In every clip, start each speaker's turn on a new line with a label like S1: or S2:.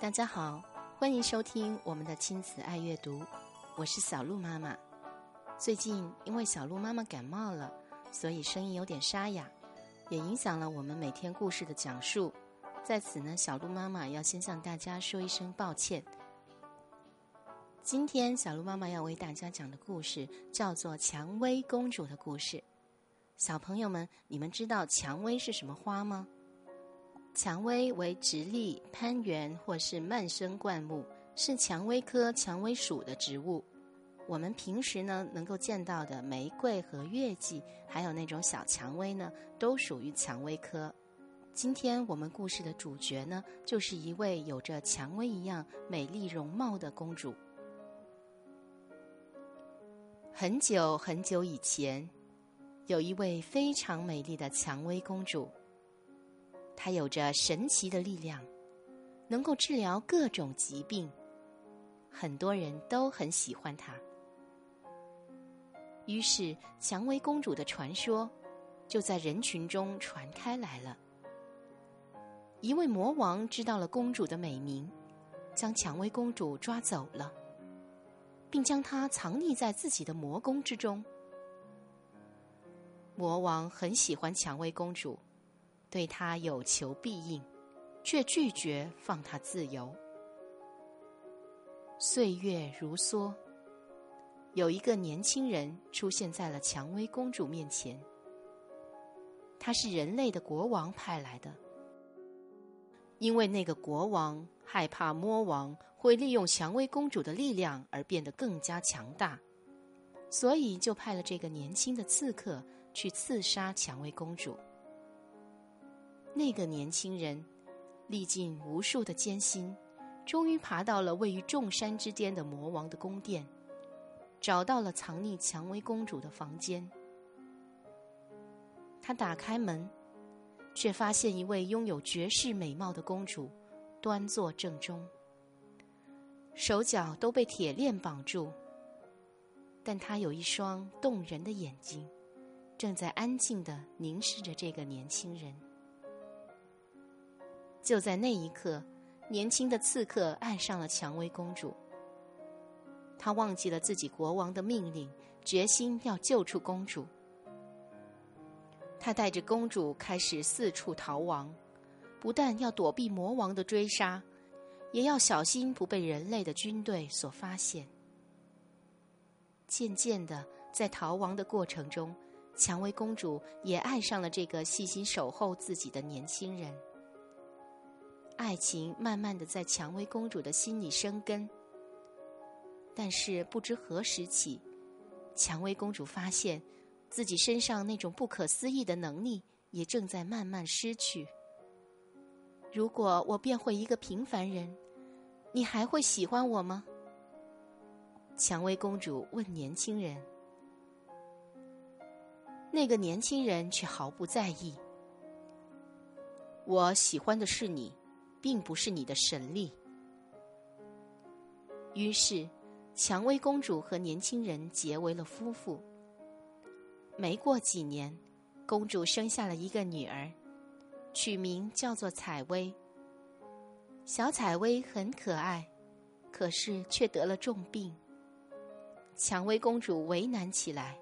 S1: 大家好，欢迎收听我们的亲子爱阅读，我是小鹿妈妈。最近因为小鹿妈妈感冒了，所以声音有点沙哑，也影响了我们每天故事的讲述。在此呢，小鹿妈妈要先向大家说一声抱歉。今天小鹿妈妈要为大家讲的故事叫做《蔷薇公主的故事》。小朋友们，你们知道蔷薇是什么花吗？蔷薇为直立、攀援或是蔓生灌木，是蔷薇科蔷薇属的植物。我们平时呢能够见到的玫瑰和月季，还有那种小蔷薇呢，都属于蔷薇科。今天我们故事的主角呢，就是一位有着蔷薇一样美丽容貌的公主。很久很久以前，有一位非常美丽的蔷薇公主。它有着神奇的力量，能够治疗各种疾病，很多人都很喜欢它。于是，蔷薇公主的传说就在人群中传开来了。一位魔王知道了公主的美名，将蔷薇公主抓走了，并将她藏匿在自己的魔宫之中。魔王很喜欢蔷薇公主。对他有求必应，却拒绝放他自由。岁月如梭，有一个年轻人出现在了蔷薇公主面前。他是人类的国王派来的，因为那个国王害怕魔王会利用蔷薇公主的力量而变得更加强大，所以就派了这个年轻的刺客去刺杀蔷薇公主。那个年轻人历尽无数的艰辛，终于爬到了位于众山之巅的魔王的宫殿，找到了藏匿蔷薇公主的房间。他打开门，却发现一位拥有绝世美貌的公主端坐正中，手脚都被铁链绑住，但她有一双动人的眼睛，正在安静的凝视着这个年轻人。就在那一刻，年轻的刺客爱上了蔷薇公主。他忘记了自己国王的命令，决心要救出公主。他带着公主开始四处逃亡，不但要躲避魔王的追杀，也要小心不被人类的军队所发现。渐渐的，在逃亡的过程中，蔷薇公主也爱上了这个细心守候自己的年轻人。爱情慢慢的在蔷薇公主的心里生根，但是不知何时起，蔷薇公主发现自己身上那种不可思议的能力也正在慢慢失去。如果我变回一个平凡人，你还会喜欢我吗？蔷薇公主问年轻人。那个年轻人却毫不在意。我喜欢的是你。并不是你的神力。于是，蔷薇公主和年轻人结为了夫妇。没过几年，公主生下了一个女儿，取名叫做采薇。小采薇很可爱，可是却得了重病。蔷薇公主为难起来，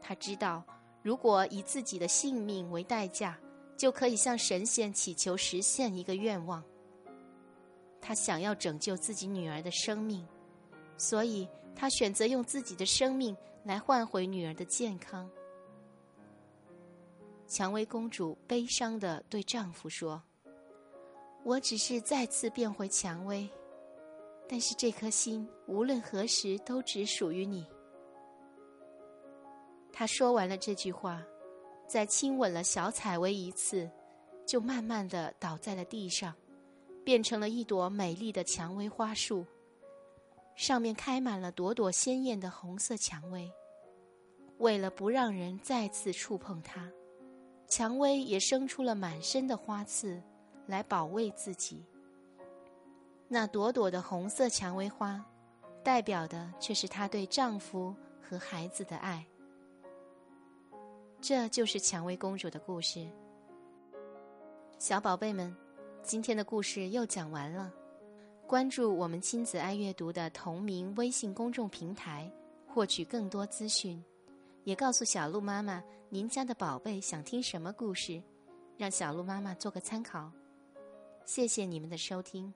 S1: 她知道，如果以自己的性命为代价。就可以向神仙祈求实现一个愿望。他想要拯救自己女儿的生命，所以他选择用自己的生命来换回女儿的健康。蔷薇公主悲伤的对丈夫说：“我只是再次变回蔷薇，但是这颗心无论何时都只属于你。”她说完了这句话。在亲吻了小采薇一次，就慢慢的倒在了地上，变成了一朵美丽的蔷薇花树，上面开满了朵朵鲜艳的红色蔷薇。为了不让人再次触碰它，蔷薇也生出了满身的花刺，来保卫自己。那朵朵的红色蔷薇花，代表的却是她对丈夫和孩子的爱。这就是蔷薇公主的故事，小宝贝们，今天的故事又讲完了，关注我们亲子爱阅读的同名微信公众平台，获取更多资讯。也告诉小鹿妈妈，您家的宝贝想听什么故事，让小鹿妈妈做个参考。谢谢你们的收听。